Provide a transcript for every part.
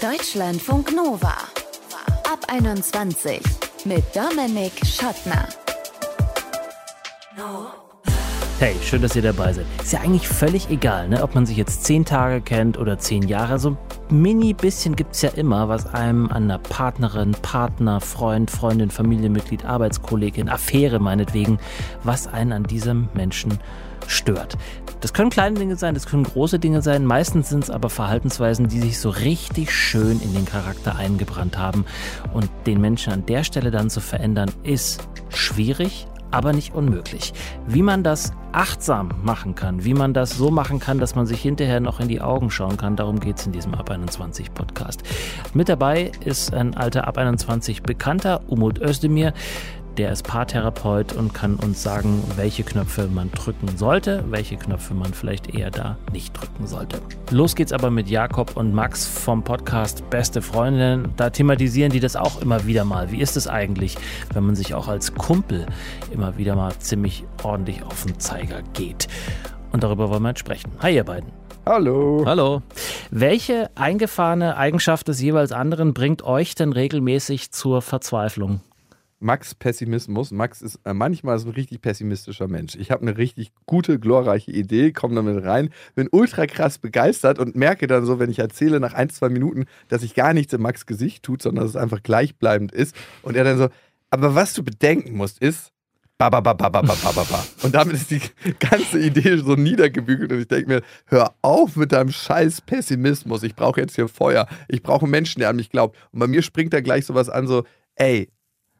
Deutschlandfunk Nova. Ab 21 mit Dominik Schottner. Hey, schön, dass ihr dabei seid. Ist ja eigentlich völlig egal, ne? ob man sich jetzt zehn Tage kennt oder zehn Jahre. So ein mini bisschen gibt es ja immer, was einem an einer Partnerin, Partner, Freund, Freundin, Familienmitglied, Arbeitskollegin, Affäre meinetwegen, was einen an diesem Menschen stört. Das können kleine Dinge sein, das können große Dinge sein. Meistens sind es aber Verhaltensweisen, die sich so richtig schön in den Charakter eingebrannt haben. Und den Menschen an der Stelle dann zu verändern, ist schwierig, aber nicht unmöglich. Wie man das achtsam machen kann, wie man das so machen kann, dass man sich hinterher noch in die Augen schauen kann, darum geht es in diesem Ab 21 Podcast. Mit dabei ist ein alter Ab 21 Bekannter, Umut Özdemir. Der ist Paartherapeut und kann uns sagen, welche Knöpfe man drücken sollte, welche Knöpfe man vielleicht eher da nicht drücken sollte. Los geht's aber mit Jakob und Max vom Podcast Beste Freundinnen. Da thematisieren die das auch immer wieder mal. Wie ist es eigentlich, wenn man sich auch als Kumpel immer wieder mal ziemlich ordentlich auf den Zeiger geht? Und darüber wollen wir jetzt sprechen. Hi, ihr beiden. Hallo. Hallo. Welche eingefahrene Eigenschaft des jeweils anderen bringt euch denn regelmäßig zur Verzweiflung? Max Pessimismus. Max ist äh, manchmal so ein richtig pessimistischer Mensch. Ich habe eine richtig gute, glorreiche Idee, komme damit rein, bin ultra krass begeistert und merke dann so, wenn ich erzähle nach ein, zwei Minuten, dass sich gar nichts in Max Gesicht tut, sondern dass es einfach gleichbleibend ist. Und er dann so, aber was du bedenken musst, ist, ba, ba, ba, ba, ba, ba, ba, ba. Und damit ist die ganze Idee so niedergebügelt und ich denke mir, hör auf mit deinem scheiß Pessimismus. Ich brauche jetzt hier Feuer. Ich brauche Menschen, der an mich glaubt. Und bei mir springt da gleich sowas an, so, ey,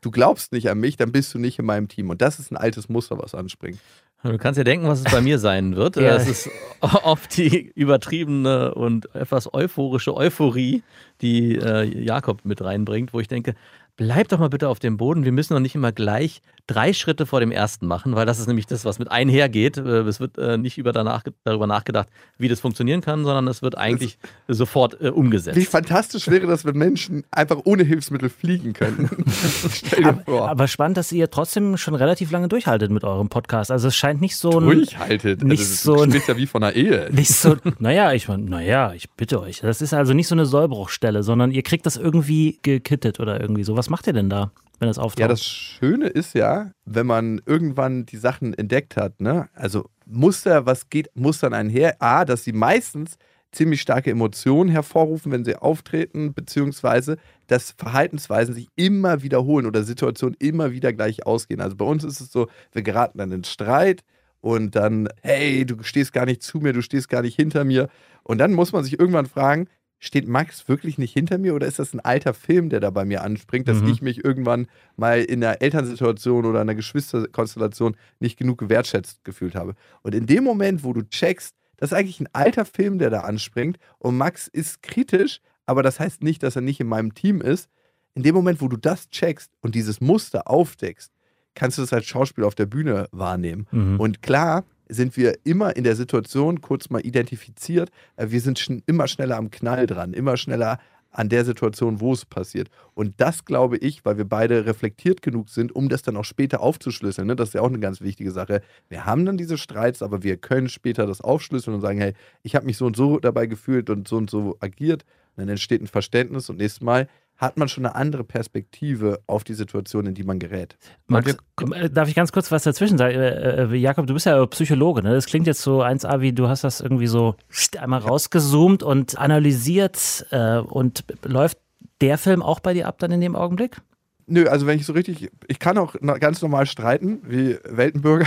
du glaubst nicht an mich, dann bist du nicht in meinem Team. Und das ist ein altes Muster, was anspringt. Du kannst ja denken, was es bei mir sein wird. Ja. Es ist oft die übertriebene und etwas euphorische Euphorie, die äh, Jakob mit reinbringt, wo ich denke, bleib doch mal bitte auf dem Boden. Wir müssen doch nicht immer gleich drei Schritte vor dem ersten machen, weil das ist nämlich das, was mit einhergeht. Äh, Es wird äh, nicht über danach, darüber nachgedacht, wie das funktionieren kann, sondern es wird eigentlich sofort äh, umgesetzt. Wie fantastisch wäre das, wenn Menschen einfach ohne Hilfsmittel fliegen könnten. Stell dir Aber, vor. aber spannend, dass ihr trotzdem schon relativ lange durchhaltet mit eurem Podcast. Also es scheint nicht so ein. Durchhaltet. nicht also, das so ein- ja wie von einer Ehe. Nicht so, naja, ich meine, naja, ich bitte euch. Das ist also nicht so eine Sollbruchstelle, sondern ihr kriegt das irgendwie gekittet oder irgendwie so. Was macht ihr denn da, wenn das auftaucht? Ja, das Schöne ist ja, wenn man irgendwann die Sachen entdeckt hat, ne? Also Muster, was geht Mustern einher? A, dass sie meistens ziemlich starke Emotionen hervorrufen, wenn sie auftreten, beziehungsweise dass Verhaltensweisen sich immer wiederholen oder Situationen immer wieder gleich ausgehen. Also bei uns ist es so, wir geraten dann in Streit und dann, hey, du stehst gar nicht zu mir, du stehst gar nicht hinter mir. Und dann muss man sich irgendwann fragen, steht Max wirklich nicht hinter mir oder ist das ein alter Film, der da bei mir anspringt, dass Mhm. ich mich irgendwann mal in einer Elternsituation oder einer Geschwisterkonstellation nicht genug gewertschätzt gefühlt habe? Und in dem Moment, wo du checkst, das ist eigentlich ein alter Film, der da anspringt und Max ist kritisch, aber das heißt nicht, dass er nicht in meinem Team ist. In dem Moment, wo du das checkst und dieses Muster aufdeckst, kannst du das als Schauspieler auf der Bühne wahrnehmen. Mhm. Und klar sind wir immer in der Situation, kurz mal identifiziert, äh, wir sind schn immer schneller am Knall dran, immer schneller an der Situation, wo es passiert. Und das glaube ich, weil wir beide reflektiert genug sind, um das dann auch später aufzuschlüsseln. Ne? Das ist ja auch eine ganz wichtige Sache. Wir haben dann diese Streits, aber wir können später das aufschlüsseln und sagen, hey, ich habe mich so und so dabei gefühlt und so und so agiert. Und dann entsteht ein Verständnis und nächstes Mal hat man schon eine andere Perspektive auf die Situation, in die man gerät. Max, äh, darf ich ganz kurz was dazwischen sagen? Äh, äh, Jakob, du bist ja Psychologe, ne? Das klingt jetzt so 1A, wie du hast das irgendwie so einmal rausgezoomt und analysiert äh, und läuft der Film auch bei dir ab dann in dem Augenblick? Nö, also wenn ich so richtig, ich kann auch ganz normal streiten, wie Weltenbürger.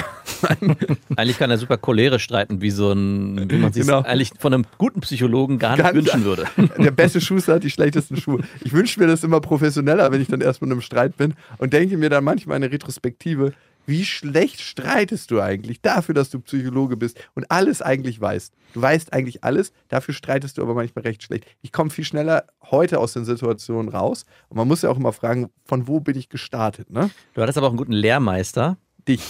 Eigentlich kann er super cholerisch streiten, wie so ein, wie man sich Genau. eigentlich von einem guten Psychologen gar nicht Ganz- wünschen würde. Der beste Schuster hat die schlechtesten Schuhe. Ich wünsche mir das immer professioneller, wenn ich dann erstmal in einem Streit bin und denke mir dann manchmal eine Retrospektive, wie schlecht streitest du eigentlich dafür, dass du Psychologe bist und alles eigentlich weißt. Du weißt eigentlich alles, dafür streitest du aber manchmal recht schlecht. Ich komme viel schneller heute aus den Situationen raus und man muss ja auch immer fragen, von wo bin ich gestartet, ne? Du hattest aber auch einen guten Lehrmeister. Dich.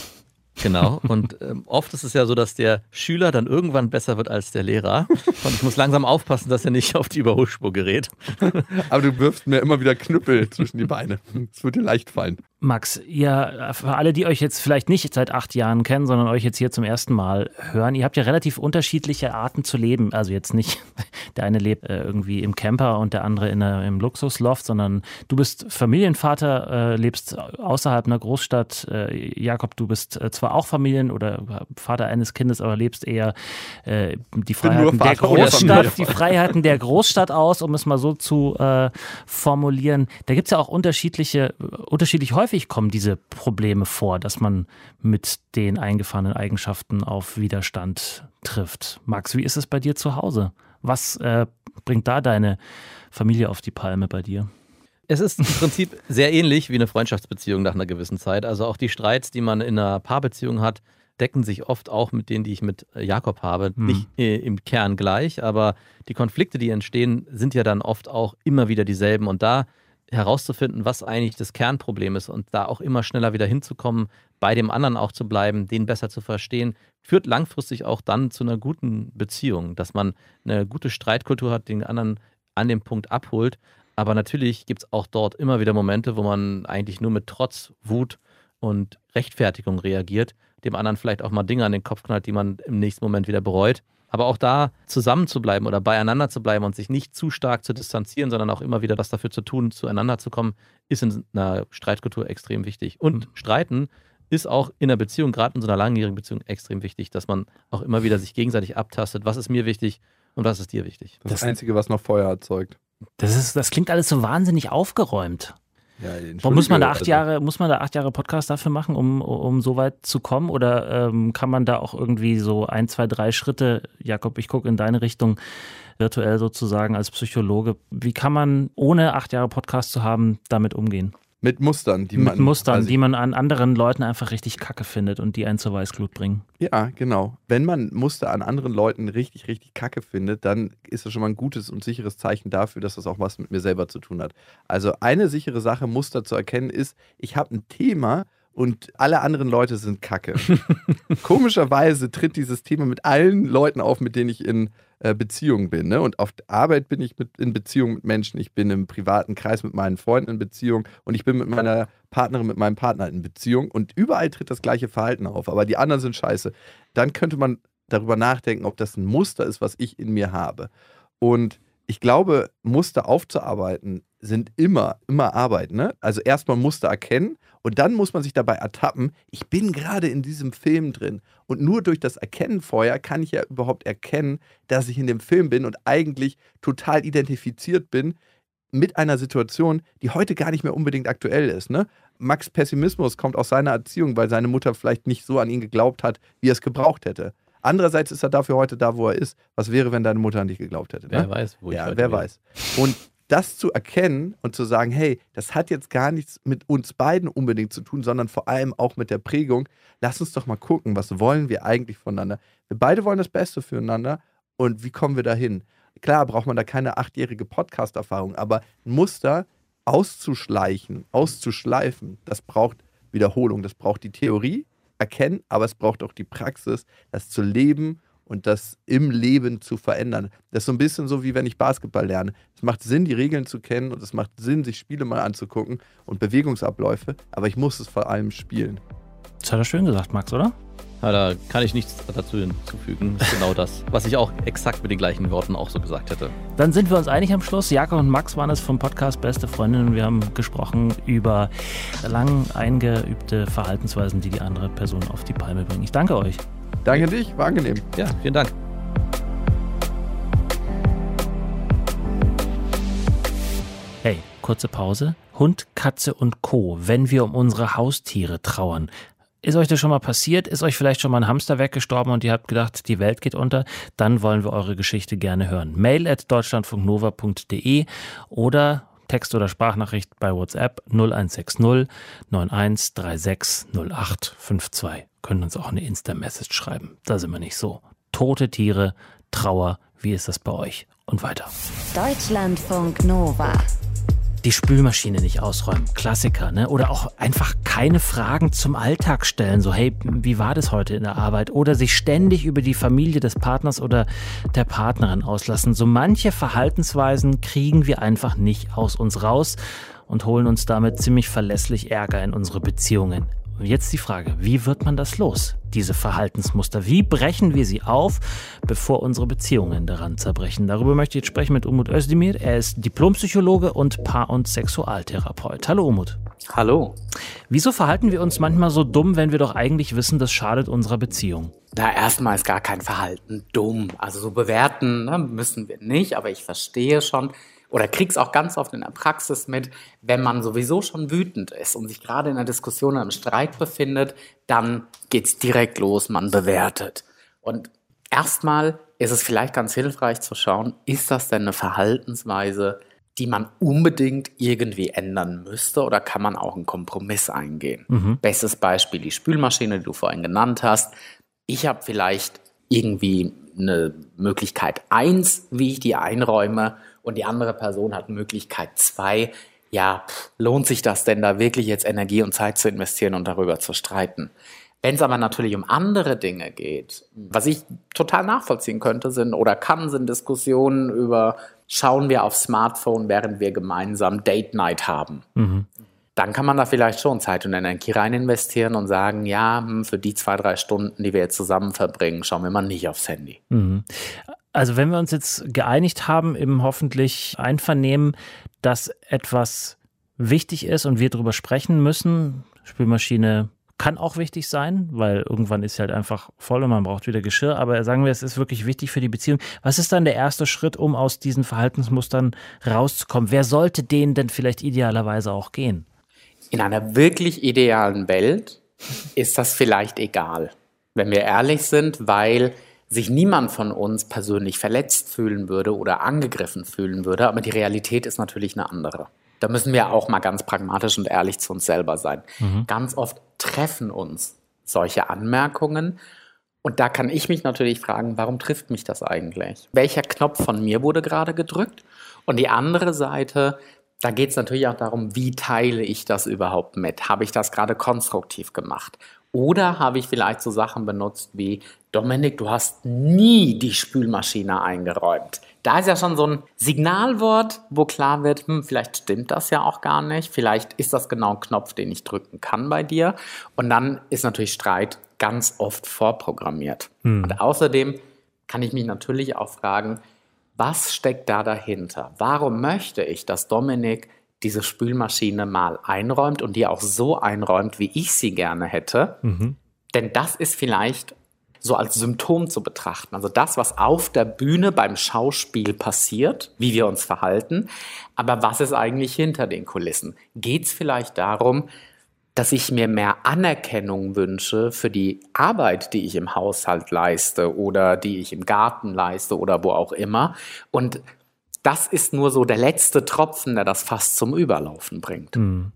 Genau. Und ähm, oft ist es ja so, dass der Schüler dann irgendwann besser wird als der Lehrer. Und ich muss langsam aufpassen, dass er nicht auf die Überholspur gerät. Aber du wirfst mir immer wieder Knüppel zwischen die Beine. Es wird dir leicht fallen. Max, ihr, für alle, die euch jetzt vielleicht nicht seit acht Jahren kennen, sondern euch jetzt hier zum ersten Mal hören, ihr habt ja relativ unterschiedliche Arten zu leben. Also jetzt nicht, der eine lebt äh, irgendwie im Camper und der andere in einer, im Luxusloft, sondern du bist Familienvater, äh, lebst außerhalb einer Großstadt. Äh, Jakob, du bist äh, zwar auch Familien- oder Vater eines Kindes, aber lebst eher äh, die Freiheiten der Großstadt, die Freiheiten der Großstadt aus, um es mal so zu äh, formulieren. Da gibt es ja auch unterschiedliche, unterschiedlich häufig häufig kommen diese Probleme vor, dass man mit den eingefahrenen Eigenschaften auf Widerstand trifft. Max, wie ist es bei dir zu Hause? Was äh, bringt da deine Familie auf die Palme bei dir? Es ist im Prinzip sehr ähnlich wie eine Freundschaftsbeziehung nach einer gewissen Zeit. Also auch die Streits, die man in einer Paarbeziehung hat, decken sich oft auch mit denen, die ich mit Jakob habe. Hm. Nicht äh, im Kern gleich, aber die Konflikte, die entstehen, sind ja dann oft auch immer wieder dieselben. Und da herauszufinden, was eigentlich das Kernproblem ist und da auch immer schneller wieder hinzukommen, bei dem anderen auch zu bleiben, den besser zu verstehen, führt langfristig auch dann zu einer guten Beziehung, dass man eine gute Streitkultur hat, den anderen an dem Punkt abholt. Aber natürlich gibt es auch dort immer wieder Momente, wo man eigentlich nur mit Trotz, Wut und Rechtfertigung reagiert, dem anderen vielleicht auch mal Dinge an den Kopf knallt, die man im nächsten Moment wieder bereut. Aber auch da zusammen zu bleiben oder beieinander zu bleiben und sich nicht zu stark zu distanzieren, sondern auch immer wieder das dafür zu tun, zueinander zu kommen, ist in einer Streitkultur extrem wichtig. Und mhm. Streiten ist auch in einer Beziehung, gerade in so einer langjährigen Beziehung, extrem wichtig, dass man auch immer wieder sich gegenseitig abtastet, was ist mir wichtig und was ist dir wichtig. Das, das Einzige, was noch Feuer erzeugt. Das, ist, das klingt alles so wahnsinnig aufgeräumt. Ja, muss man da acht also Jahre, muss man da acht Jahre Podcast dafür machen, um, um so weit zu kommen? Oder ähm, kann man da auch irgendwie so ein, zwei, drei Schritte, Jakob, ich gucke in deine Richtung, virtuell sozusagen als Psychologe, wie kann man, ohne acht Jahre Podcast zu haben, damit umgehen? Mit Mustern, die man. Mit Mustern, die man an anderen Leuten einfach richtig kacke findet und die einen zur Weißglut bringen. Ja, genau. Wenn man Muster an anderen Leuten richtig, richtig kacke findet, dann ist das schon mal ein gutes und sicheres Zeichen dafür, dass das auch was mit mir selber zu tun hat. Also eine sichere Sache, Muster zu erkennen, ist, ich habe ein Thema, und alle anderen Leute sind kacke. Komischerweise tritt dieses Thema mit allen Leuten auf, mit denen ich in äh, Beziehung bin. Ne? Und auf Arbeit bin ich mit, in Beziehung mit Menschen, ich bin im privaten Kreis mit meinen Freunden in Beziehung und ich bin mit meiner Partnerin, mit meinem Partner in Beziehung und überall tritt das gleiche Verhalten auf, aber die anderen sind scheiße. Dann könnte man darüber nachdenken, ob das ein Muster ist, was ich in mir habe. Und ich glaube, Muster aufzuarbeiten sind immer, immer Arbeit. Ne? Also erstmal Muster erkennen und dann muss man sich dabei ertappen, ich bin gerade in diesem Film drin. Und nur durch das Erkennen vorher kann ich ja überhaupt erkennen, dass ich in dem Film bin und eigentlich total identifiziert bin mit einer Situation, die heute gar nicht mehr unbedingt aktuell ist. Ne? Max Pessimismus kommt aus seiner Erziehung, weil seine Mutter vielleicht nicht so an ihn geglaubt hat, wie er es gebraucht hätte. Andererseits ist er dafür heute da, wo er ist. Was wäre, wenn deine Mutter an dich geglaubt hätte? Ne? Wer weiß, wo ich Ja, wer bin. weiß. Und das zu erkennen und zu sagen, hey, das hat jetzt gar nichts mit uns beiden unbedingt zu tun, sondern vor allem auch mit der Prägung. Lass uns doch mal gucken, was wollen wir eigentlich voneinander? Wir beide wollen das Beste füreinander und wie kommen wir dahin? Klar braucht man da keine achtjährige Podcast-Erfahrung, aber ein Muster auszuschleichen, auszuschleifen, das braucht Wiederholung, das braucht die Theorie, erkennen, aber es braucht auch die Praxis, das zu leben und das im Leben zu verändern. Das ist so ein bisschen so, wie wenn ich Basketball lerne. Es macht Sinn, die Regeln zu kennen und es macht Sinn, sich Spiele mal anzugucken und Bewegungsabläufe, aber ich muss es vor allem spielen. Das hat er schön gesagt, Max, oder? Ja, da kann ich nichts dazu hinzufügen. Genau das, was ich auch exakt mit den gleichen Worten auch so gesagt hätte. Dann sind wir uns einig am Schluss. Jakob und Max waren es vom Podcast Beste Freundinnen. Wir haben gesprochen über lang eingeübte Verhaltensweisen, die die andere Person auf die Palme bringen. Ich danke euch. Danke dich, war angenehm. Ja, vielen Dank. Hey, kurze Pause. Hund, Katze und Co. Wenn wir um unsere Haustiere trauern. Ist euch das schon mal passiert? Ist euch vielleicht schon mal ein Hamster weggestorben und ihr habt gedacht, die Welt geht unter? Dann wollen wir eure Geschichte gerne hören. Mail at deutschlandfunknova.de oder Text- oder Sprachnachricht bei WhatsApp 0160 9136 0852. Können uns auch eine Insta-Message schreiben. Da sind wir nicht so. Tote Tiere, Trauer, wie ist das bei euch? Und weiter. Deutschlandfunk Nova. Die Spülmaschine nicht ausräumen. Klassiker, ne? Oder auch einfach keine Fragen zum Alltag stellen. So, hey, wie war das heute in der Arbeit? Oder sich ständig über die Familie des Partners oder der Partnerin auslassen. So manche Verhaltensweisen kriegen wir einfach nicht aus uns raus und holen uns damit ziemlich verlässlich Ärger in unsere Beziehungen. Und jetzt die Frage, wie wird man das los, diese Verhaltensmuster? Wie brechen wir sie auf, bevor unsere Beziehungen daran zerbrechen? Darüber möchte ich jetzt sprechen mit Umut Özdemir. Er ist Diplompsychologe und Paar- und Sexualtherapeut. Hallo Umut. Hallo. Wieso verhalten wir uns manchmal so dumm, wenn wir doch eigentlich wissen, das schadet unserer Beziehung? Da erstmal ist gar kein Verhalten dumm. Also so bewerten ne, müssen wir nicht, aber ich verstehe schon, oder krieg's auch ganz oft in der Praxis mit, wenn man sowieso schon wütend ist und sich gerade in einer Diskussion oder einem Streit befindet, dann geht's direkt los, man bewertet. Und erstmal ist es vielleicht ganz hilfreich zu schauen, ist das denn eine Verhaltensweise, die man unbedingt irgendwie ändern müsste oder kann man auch einen Kompromiss eingehen? Mhm. Bestes Beispiel die Spülmaschine, die du vorhin genannt hast. Ich habe vielleicht irgendwie eine Möglichkeit eins, wie ich die einräume und die andere Person hat Möglichkeit zwei, ja, lohnt sich das denn da wirklich jetzt Energie und Zeit zu investieren und darüber zu streiten? Wenn es aber natürlich um andere Dinge geht, was ich total nachvollziehen könnte, sind oder kann, sind Diskussionen über, schauen wir auf Smartphone, während wir gemeinsam Date Night haben. Mhm. Dann kann man da vielleicht schon Zeit und Energie rein investieren und sagen, ja, hm, für die zwei, drei Stunden, die wir jetzt zusammen verbringen, schauen wir mal nicht aufs Handy. Mhm. Also wenn wir uns jetzt geeinigt haben im hoffentlich Einvernehmen, dass etwas wichtig ist und wir darüber sprechen müssen, Spülmaschine kann auch wichtig sein, weil irgendwann ist sie halt einfach voll und man braucht wieder Geschirr. Aber sagen wir, es ist wirklich wichtig für die Beziehung. Was ist dann der erste Schritt, um aus diesen Verhaltensmustern rauszukommen? Wer sollte denen denn vielleicht idealerweise auch gehen? In einer wirklich idealen Welt ist das vielleicht egal, wenn wir ehrlich sind, weil sich niemand von uns persönlich verletzt fühlen würde oder angegriffen fühlen würde, aber die Realität ist natürlich eine andere. Da müssen wir auch mal ganz pragmatisch und ehrlich zu uns selber sein. Mhm. Ganz oft treffen uns solche Anmerkungen und da kann ich mich natürlich fragen, warum trifft mich das eigentlich? Welcher Knopf von mir wurde gerade gedrückt? Und die andere Seite, da geht es natürlich auch darum, wie teile ich das überhaupt mit? Habe ich das gerade konstruktiv gemacht? Oder habe ich vielleicht so Sachen benutzt wie, Dominik, du hast nie die Spülmaschine eingeräumt. Da ist ja schon so ein Signalwort, wo klar wird, hm, vielleicht stimmt das ja auch gar nicht. Vielleicht ist das genau ein Knopf, den ich drücken kann bei dir. Und dann ist natürlich Streit ganz oft vorprogrammiert. Hm. Und außerdem kann ich mich natürlich auch fragen, was steckt da dahinter? Warum möchte ich, dass Dominik diese Spülmaschine mal einräumt und die auch so einräumt, wie ich sie gerne hätte. Mhm. Denn das ist vielleicht so als Symptom zu betrachten. Also das, was auf der Bühne beim Schauspiel passiert, wie wir uns verhalten. Aber was ist eigentlich hinter den Kulissen? Geht es vielleicht darum, dass ich mir mehr Anerkennung wünsche für die Arbeit, die ich im Haushalt leiste oder die ich im Garten leiste oder wo auch immer. Und das ist nur so der letzte Tropfen, der das fast zum Überlaufen bringt. Mhm.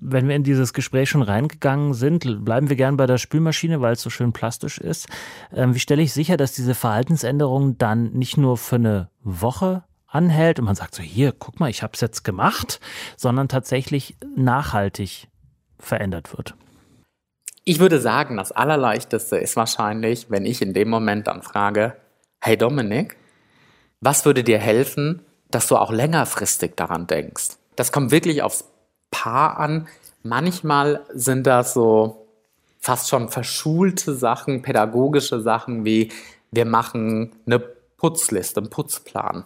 Wenn wir in dieses Gespräch schon reingegangen sind, bleiben wir gern bei der Spülmaschine, weil es so schön plastisch ist. Ähm, wie stelle ich sicher, dass diese Verhaltensänderung dann nicht nur für eine Woche anhält und man sagt so, hier, guck mal, ich habe es jetzt gemacht, sondern tatsächlich nachhaltig verändert wird? Ich würde sagen, das Allerleichteste ist wahrscheinlich, wenn ich in dem Moment dann frage, hey Dominik, was würde dir helfen, dass du auch längerfristig daran denkst? Das kommt wirklich aufs Paar an. Manchmal sind das so fast schon verschulte Sachen, pädagogische Sachen wie wir machen eine Putzliste, einen Putzplan.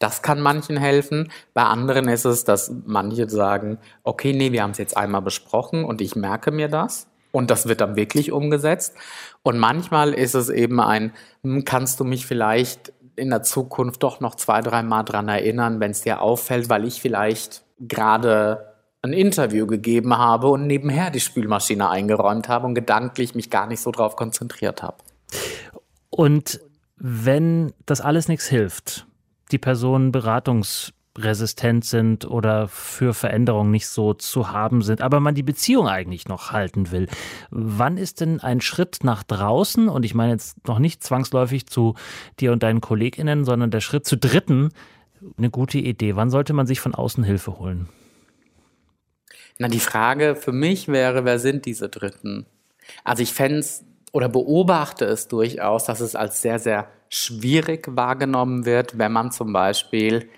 Das kann manchen helfen. Bei anderen ist es, dass manche sagen, okay, nee, wir haben es jetzt einmal besprochen und ich merke mir das. Und das wird dann wirklich umgesetzt. Und manchmal ist es eben ein, hm, kannst du mich vielleicht in der Zukunft doch noch zwei, dreimal dran erinnern, wenn es dir auffällt, weil ich vielleicht gerade ein Interview gegeben habe und nebenher die Spülmaschine eingeräumt habe und gedanklich mich gar nicht so drauf konzentriert habe. Und wenn das alles nichts hilft, die Person Beratungs resistent sind oder für Veränderungen nicht so zu haben sind, aber man die Beziehung eigentlich noch halten will. Wann ist denn ein Schritt nach draußen, und ich meine jetzt noch nicht zwangsläufig zu dir und deinen KollegInnen, sondern der Schritt zu Dritten, eine gute Idee? Wann sollte man sich von außen Hilfe holen? Na, die Frage für mich wäre, wer sind diese Dritten? Also ich fände es oder beobachte es durchaus, dass es als sehr, sehr schwierig wahrgenommen wird, wenn man zum Beispiel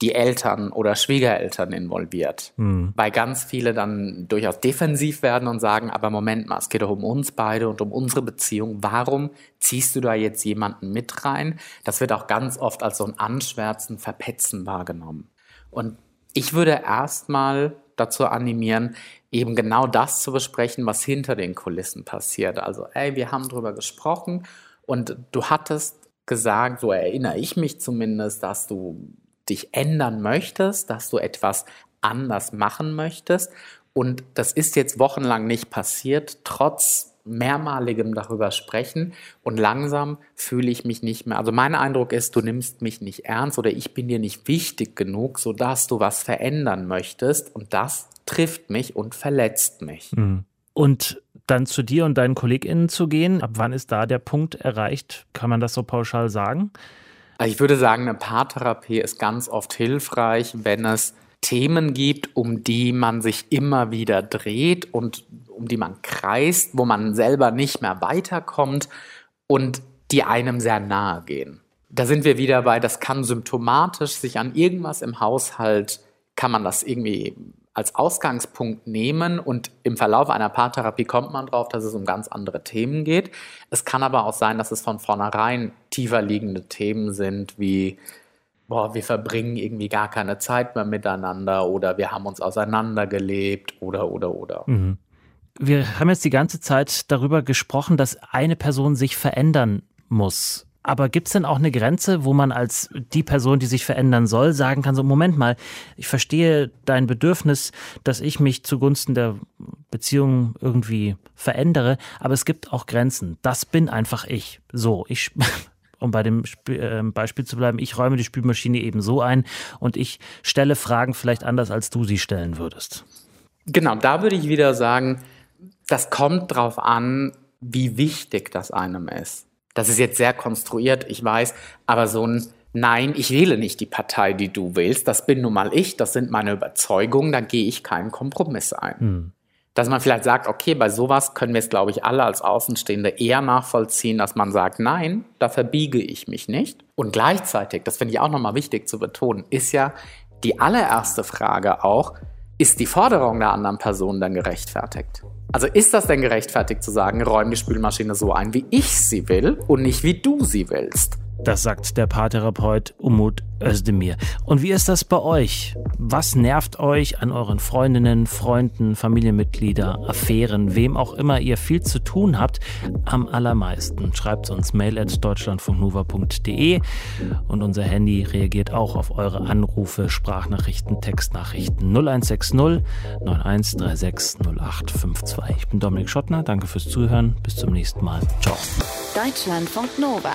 die Eltern oder Schwiegereltern involviert. Mhm. Weil ganz viele dann durchaus defensiv werden und sagen, aber Moment mal, es geht doch um uns beide und um unsere Beziehung. Warum ziehst du da jetzt jemanden mit rein? Das wird auch ganz oft als so ein Anschwärzen, Verpetzen wahrgenommen. Und ich würde erstmal dazu animieren, eben genau das zu besprechen, was hinter den Kulissen passiert. Also, ey, wir haben drüber gesprochen und du hattest gesagt, so erinnere ich mich zumindest, dass du dich ändern möchtest, dass du etwas anders machen möchtest. Und das ist jetzt wochenlang nicht passiert, trotz mehrmaligem darüber sprechen und langsam fühle ich mich nicht mehr. Also mein Eindruck ist, du nimmst mich nicht ernst oder ich bin dir nicht wichtig genug, sodass du was verändern möchtest und das trifft mich und verletzt mich. Mhm. Und dann zu dir und deinen KollegInnen zu gehen, ab wann ist da der Punkt erreicht? Kann man das so pauschal sagen? Also ich würde sagen, eine Paartherapie ist ganz oft hilfreich, wenn es Themen gibt, um die man sich immer wieder dreht und um die man kreist, wo man selber nicht mehr weiterkommt und die einem sehr nahe gehen. Da sind wir wieder bei, das kann symptomatisch sich an irgendwas im Haushalt, kann man das irgendwie als Ausgangspunkt nehmen und im Verlauf einer Paartherapie kommt man drauf, dass es um ganz andere Themen geht. Es kann aber auch sein, dass es von vornherein tiefer liegende Themen sind, wie boah, wir verbringen irgendwie gar keine Zeit mehr miteinander oder wir haben uns auseinandergelebt oder oder oder. Mhm. Wir haben jetzt die ganze Zeit darüber gesprochen, dass eine Person sich verändern muss. Aber gibt es denn auch eine Grenze, wo man als die Person, die sich verändern soll, sagen kann, so Moment mal, ich verstehe dein Bedürfnis, dass ich mich zugunsten der Beziehung irgendwie verändere, aber es gibt auch Grenzen. Das bin einfach ich. So, ich, um bei dem ähm, Beispiel zu bleiben, ich räume die Spülmaschine eben so ein und ich stelle Fragen vielleicht anders, als du sie stellen würdest. Genau, da würde ich wieder sagen, das kommt drauf an, wie wichtig das einem ist. Das ist jetzt sehr konstruiert, ich weiß, aber so ein Nein, ich wähle nicht die Partei, die du willst, das bin nun mal ich, das sind meine Überzeugungen, da gehe ich keinen Kompromiss ein. Hm. Dass man vielleicht sagt, okay, bei sowas können wir es, glaube ich, alle als Außenstehende eher nachvollziehen, dass man sagt, nein, da verbiege ich mich nicht. Und gleichzeitig, das finde ich auch nochmal wichtig zu betonen, ist ja die allererste Frage auch, ist die Forderung der anderen Person dann gerechtfertigt? Also ist das denn gerechtfertigt zu sagen, räum die Spülmaschine so ein, wie ich sie will und nicht wie du sie willst? Das sagt der Paartherapeut Umut Özdemir. Und wie ist das bei euch? Was nervt euch an euren Freundinnen, Freunden, Familienmitglieder, Affären, wem auch immer ihr viel zu tun habt, am allermeisten? Schreibt uns mail at deutschlandfunknova.de und unser Handy reagiert auch auf eure Anrufe, Sprachnachrichten, Textnachrichten 0160 9136 0852. Ich bin Dominik Schottner, danke fürs Zuhören, bis zum nächsten Mal. Ciao. Deutschlandfunk Nova